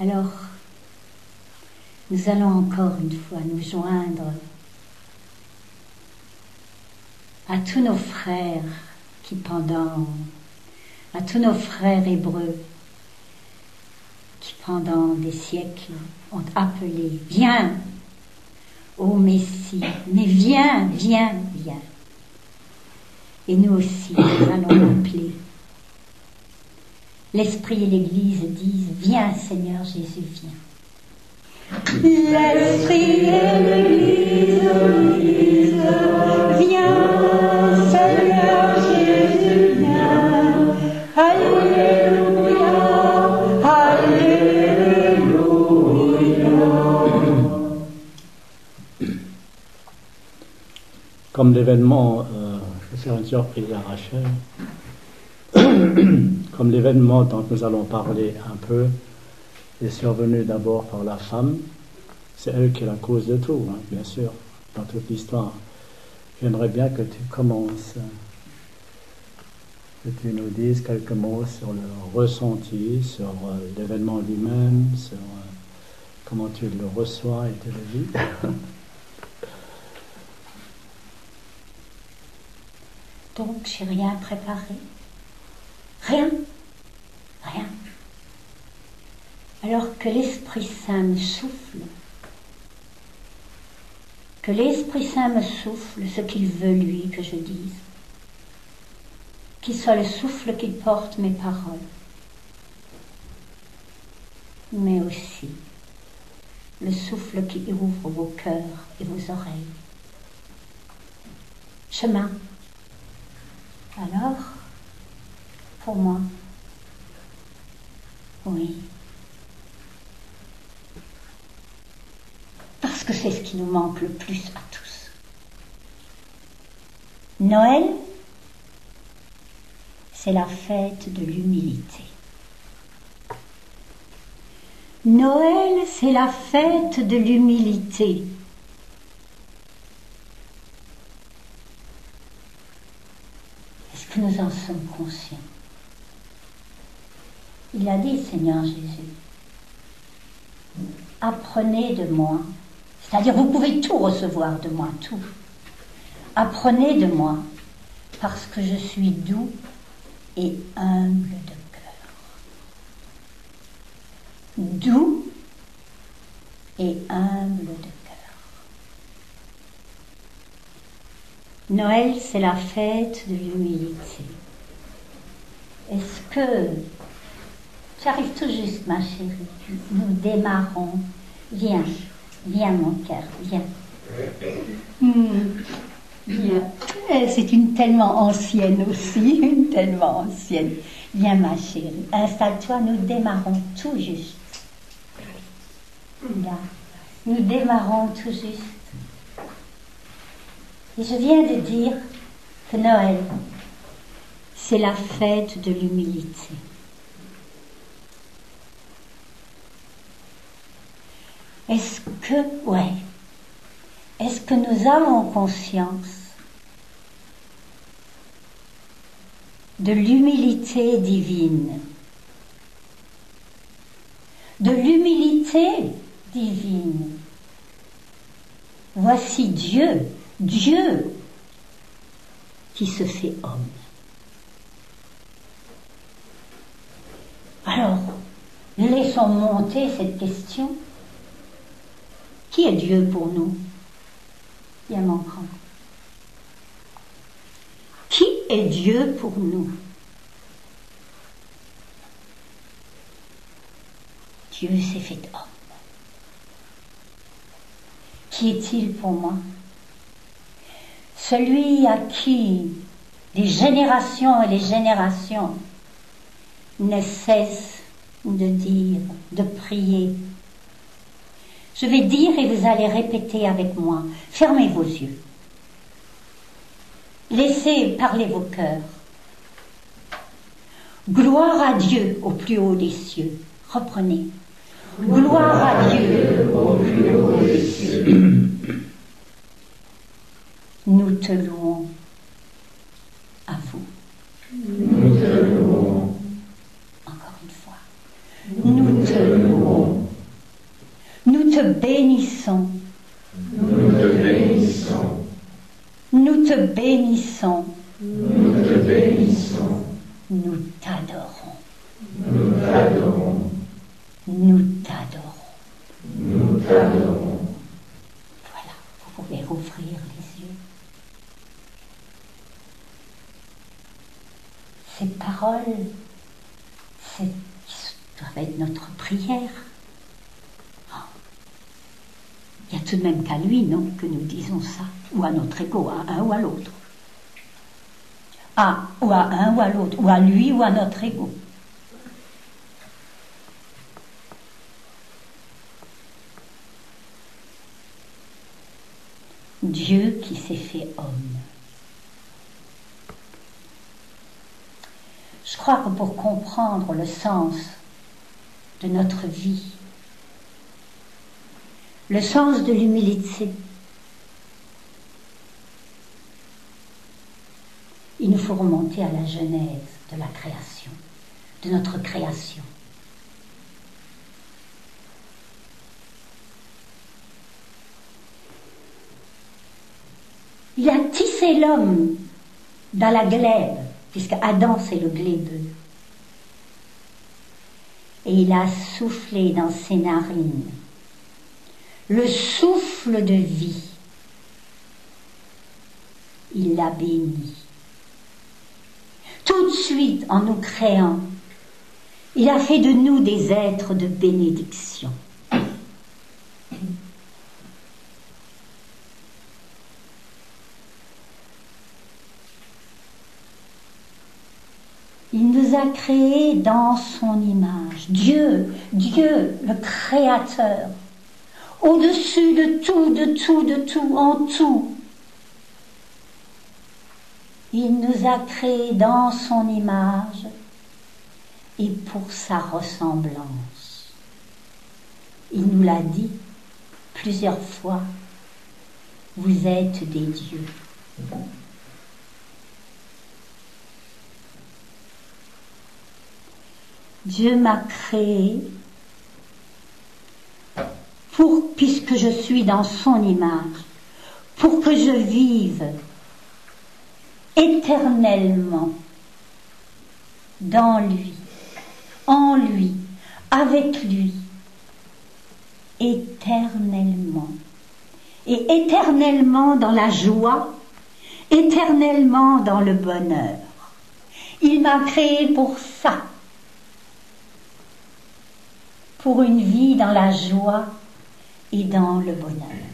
Alors, nous allons encore une fois nous joindre à tous nos frères qui pendant, à tous nos frères hébreux qui pendant des siècles ont appelé, viens, ô Messie, mais viens, viens, viens. Et nous aussi, nous allons appeler. L'Esprit et l'Église disent, viens Seigneur Jésus, viens. L'Esprit et l'Église disent, viens, Seigneur Jésus, viens. Alléluia, Alléluia. Comme l'événement, euh, je vais faire une surprise à Rachel, comme l'événement dont nous allons parler un peu, est survenu d'abord par la femme. C'est elle qui est la cause de tout, hein, bien sûr, dans toute l'histoire. J'aimerais bien que tu commences, que tu nous dises quelques mots sur le ressenti, sur euh, l'événement lui-même, sur euh, comment tu le reçois et tu le vis. Donc, j'ai rien préparé. Rien. Rien alors que l'Esprit Saint me souffle, que l'Esprit Saint me souffle ce qu'il veut lui que je dise, qu'il soit le souffle qui porte mes paroles, mais aussi le souffle qui ouvre vos cœurs et vos oreilles. Chemin. Alors, pour moi, oui, parce que c'est ce qui nous manque le plus à tous. Noël, c'est la fête de l'humilité. Noël, c'est la fête de l'humilité. Est-ce que nous en sommes conscients? Il a dit, Seigneur Jésus, apprenez de moi c'est-à-dire, vous pouvez tout recevoir de moi, tout. Apprenez de moi, parce que je suis doux et humble de cœur. Doux et humble de cœur. Noël, c'est la fête de l'humilité. Est-ce que... J'arrive tout juste, ma chérie. Nous démarrons. Viens. Viens, mon cœur, viens. Hmm, viens. Eh, c'est une tellement ancienne aussi, une tellement ancienne. Viens, ma chérie, installe-toi, nous démarrons tout juste. Nous démarrons tout juste. Et je viens de dire que Noël, c'est la fête de l'humilité. Est-ce que, ouais, est-ce que nous avons conscience de l'humilité divine? De l'humilité divine. Voici Dieu, Dieu qui se fait homme. Alors, laissons monter cette question. Qui est Dieu pour nous? Bien mon grand. Qui est Dieu pour nous? Dieu s'est fait homme. Qui est-il pour moi? Celui à qui les générations et les générations ne cessent de dire, de prier, je vais dire et vous allez répéter avec moi. Fermez vos yeux. Laissez parler vos cœurs. Gloire à Dieu au plus haut des cieux. Reprenez. Gloire à Dieu au plus haut des cieux. Nous te louons à vous. Nous te louons. Encore une fois. Nous te louons te bénissons. Nous te bénissons. Nous te bénissons. Nous te bénissons. Nous t'adorons. Nous t'adorons. Nous t'adorons. Nous t'adorons. Voilà, vous pouvez rouvrir les yeux. Ces paroles, c'est doivent être notre prière. Oh. Il y a tout de même qu'à lui, non, que nous disons ça, ou à notre ego, à un ou à l'autre. À, ou à un ou à l'autre, ou à lui ou à notre ego. Dieu qui s'est fait homme. Je crois que pour comprendre le sens de notre vie, le sens de l'humilité, il nous faut remonter à la genèse de la création, de notre création. Il a tissé l'homme dans la glèbe, puisque Adam c'est le glébeux. Et il a soufflé dans ses narines le souffle de vie. Il l'a béni. Tout de suite, en nous créant, il a fait de nous des êtres de bénédiction. Il nous a créés dans son image. Dieu, Dieu, le Créateur, au-dessus de tout, de tout, de tout, en tout. Il nous a créés dans son image et pour sa ressemblance. Il nous l'a dit plusieurs fois, vous êtes des dieux. Dieu m'a créé puisque je suis dans son image, pour que je vive éternellement dans lui, en lui, avec lui, éternellement. Et éternellement dans la joie, éternellement dans le bonheur. Il m'a créé pour ça pour une vie dans la joie et dans le bonheur.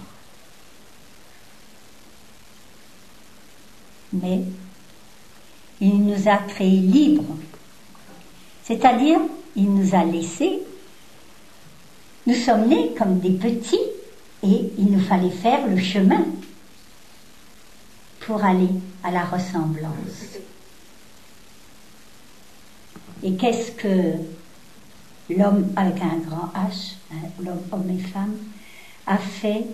Mais il nous a créés libres, c'est-à-dire il nous a laissés, nous sommes nés comme des petits et il nous fallait faire le chemin pour aller à la ressemblance. Et qu'est-ce que l'homme avec un grand H, hein, l'homme homme et femme, fait,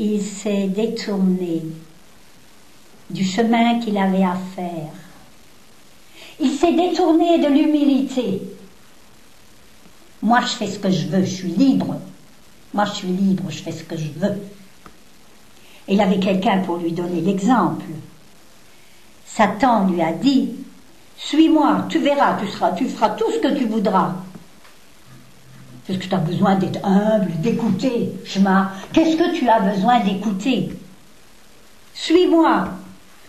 il s'est détourné du chemin qu'il avait à faire. Il s'est détourné de l'humilité. Moi, je fais ce que je veux, je suis libre. Moi, je suis libre, je fais ce que je veux. Et il avait quelqu'un pour lui donner l'exemple. Satan lui a dit, suis-moi, tu verras, tu, seras, tu feras tout ce que tu voudras. Est-ce que tu as besoin d'être humble, d'écouter, Shema? Qu'est-ce que tu as besoin d'écouter? Suis-moi,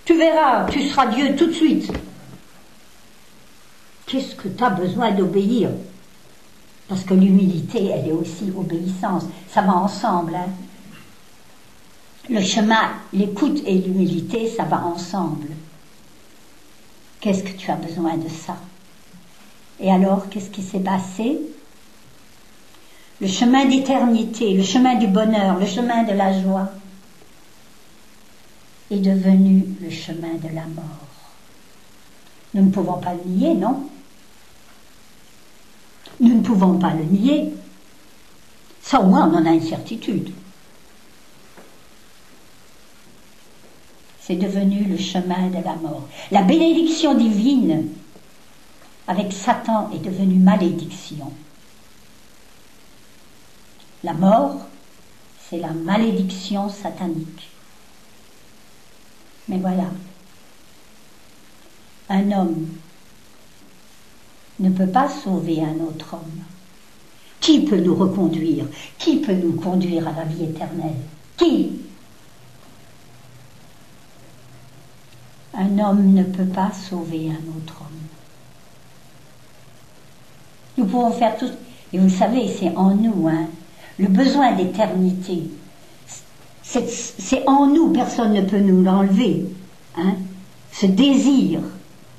tu verras, tu seras Dieu tout de suite. Qu'est-ce que tu as besoin d'obéir? Parce que l'humilité, elle est aussi obéissance. Ça va ensemble. Hein le chemin, l'écoute et l'humilité, ça va ensemble. Qu'est-ce que tu as besoin de ça? Et alors, qu'est-ce qui s'est passé? Le chemin d'éternité, le chemin du bonheur, le chemin de la joie est devenu le chemin de la mort. Nous ne pouvons pas le nier, non? Nous ne pouvons pas le nier. Ça au moins on en a une certitude. c'est devenu le chemin de la mort. La bénédiction divine avec Satan est devenue malédiction. La mort, c'est la malédiction satanique. Mais voilà, un homme ne peut pas sauver un autre homme. Qui peut nous reconduire? Qui peut nous conduire à la vie éternelle? Qui? Un homme ne peut pas sauver un autre homme. Nous pouvons faire tout. Et vous savez, c'est en nous, hein, le besoin d'éternité. C'est en nous, personne ne peut nous l'enlever. Hein, ce désir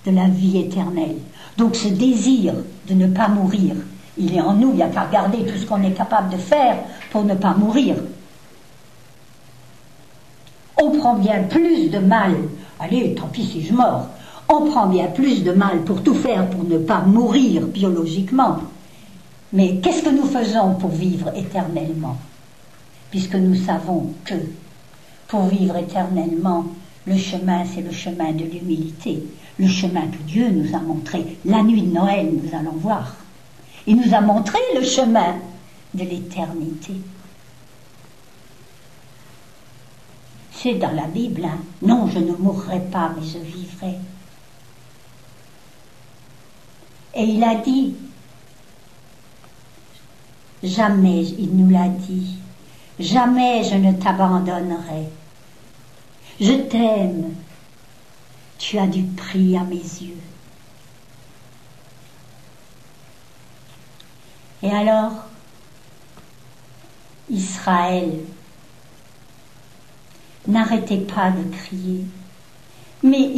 de la vie éternelle. Donc ce désir de ne pas mourir, il est en nous, il n'y a qu'à regarder tout ce qu'on est capable de faire pour ne pas mourir. On prend bien plus de mal, allez, tant pis si je mors, on prend bien plus de mal pour tout faire pour ne pas mourir biologiquement. Mais qu'est-ce que nous faisons pour vivre éternellement Puisque nous savons que pour vivre éternellement, le chemin, c'est le chemin de l'humilité, le chemin que Dieu nous a montré. La nuit de Noël, nous allons voir. Il nous a montré le chemin de l'éternité. C'est dans la Bible, hein. non, je ne mourrai pas, mais je vivrai. Et il a dit, jamais, il nous l'a dit, jamais je ne t'abandonnerai. Je t'aime, tu as du prix à mes yeux. Et alors, Israël, n'arrêtez pas de crier. Mais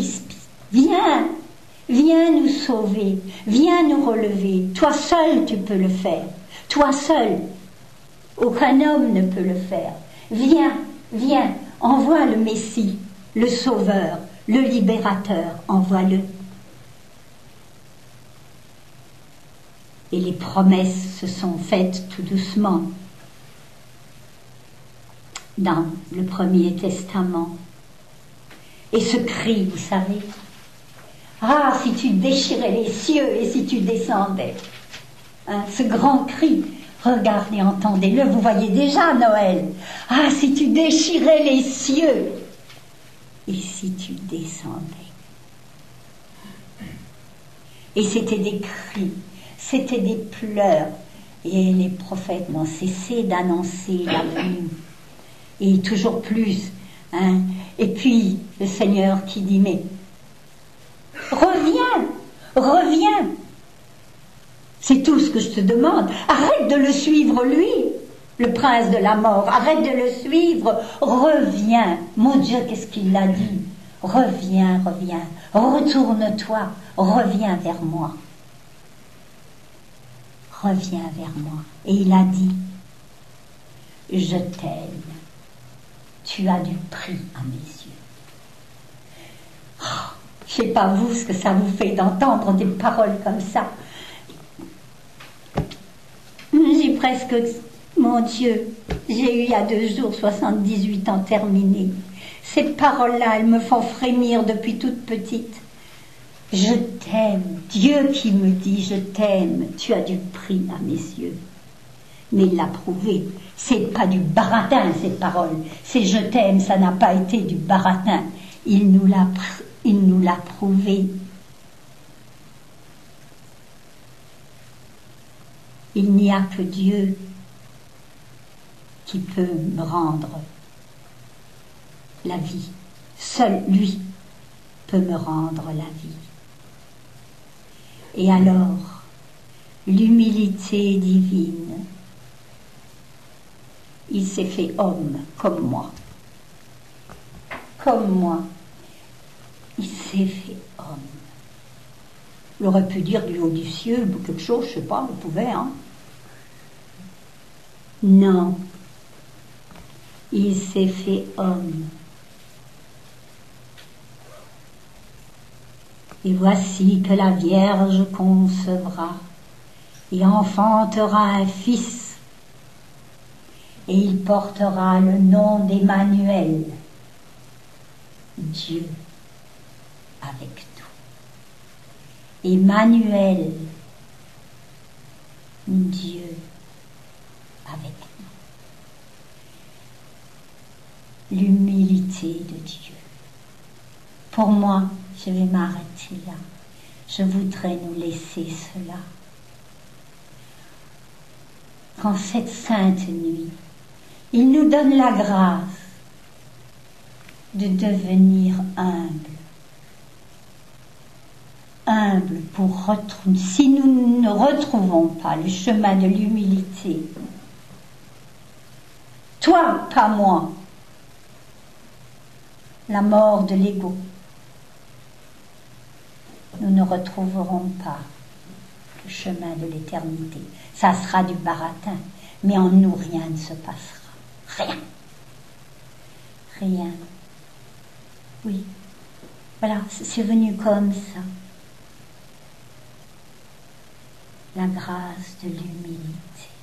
viens, viens nous sauver, viens nous relever. Toi seul tu peux le faire. Toi seul. Aucun homme ne peut le faire. Viens, viens, envoie le Messie, le Sauveur, le Libérateur, envoie-le. Et les promesses se sont faites tout doucement dans le Premier Testament. Et ce cri, vous savez, ah, si tu déchirais les cieux et si tu descendais, hein, ce grand cri, regardez, entendez-le, vous voyez déjà Noël, ah, si tu déchirais les cieux et si tu descendais. Et c'était des cris, c'était des pleurs, et les prophètes n'ont cessé d'annoncer la venue et toujours plus. Hein. Et puis le Seigneur qui dit, mais reviens, reviens. C'est tout ce que je te demande. Arrête de le suivre lui, le prince de la mort. Arrête de le suivre. Reviens. Mon Dieu, qu'est-ce qu'il a dit? Reviens, reviens. Retourne-toi. Reviens vers moi. Reviens vers moi. Et il a dit, je t'aime tu as du prix à mes yeux. Oh, je ne sais pas vous ce que ça vous fait d'entendre des paroles comme ça. J'ai presque, mon Dieu, j'ai eu il y a deux jours 78 ans terminés. Ces paroles-là, elles me font frémir depuis toute petite. Je t'aime, Dieu qui me dit je t'aime, tu as du prix à mes yeux. Mais il l'a prouvé c'est pas du baratin, ces paroles. C'est je t'aime, ça n'a pas été du baratin. Il nous l'a, il nous l'a prouvé. Il n'y a que Dieu qui peut me rendre la vie. Seul lui peut me rendre la vie. Et alors, l'humilité divine il s'est fait homme comme moi. Comme moi. Il s'est fait homme. Il aurait pu dire du haut du ciel quelque chose, je sais pas, vous pouvez, hein. Non. Il s'est fait homme. Et voici que la Vierge concevra et enfantera un fils et il portera le nom d'Emmanuel, Dieu avec nous. Emmanuel, Dieu avec nous. L'humilité de Dieu. Pour moi, je vais m'arrêter là. Je voudrais nous laisser cela. Qu'en cette sainte nuit, il nous donne la grâce de devenir humble. Humble pour retrouver, si nous ne retrouvons pas le chemin de l'humilité, toi, pas moi, la mort de l'ego, nous ne retrouverons pas le chemin de l'éternité. Ça sera du baratin, mais en nous rien ne se passera. Rien. Rien. Oui. Voilà, c'est venu comme ça. La grâce de l'humilité.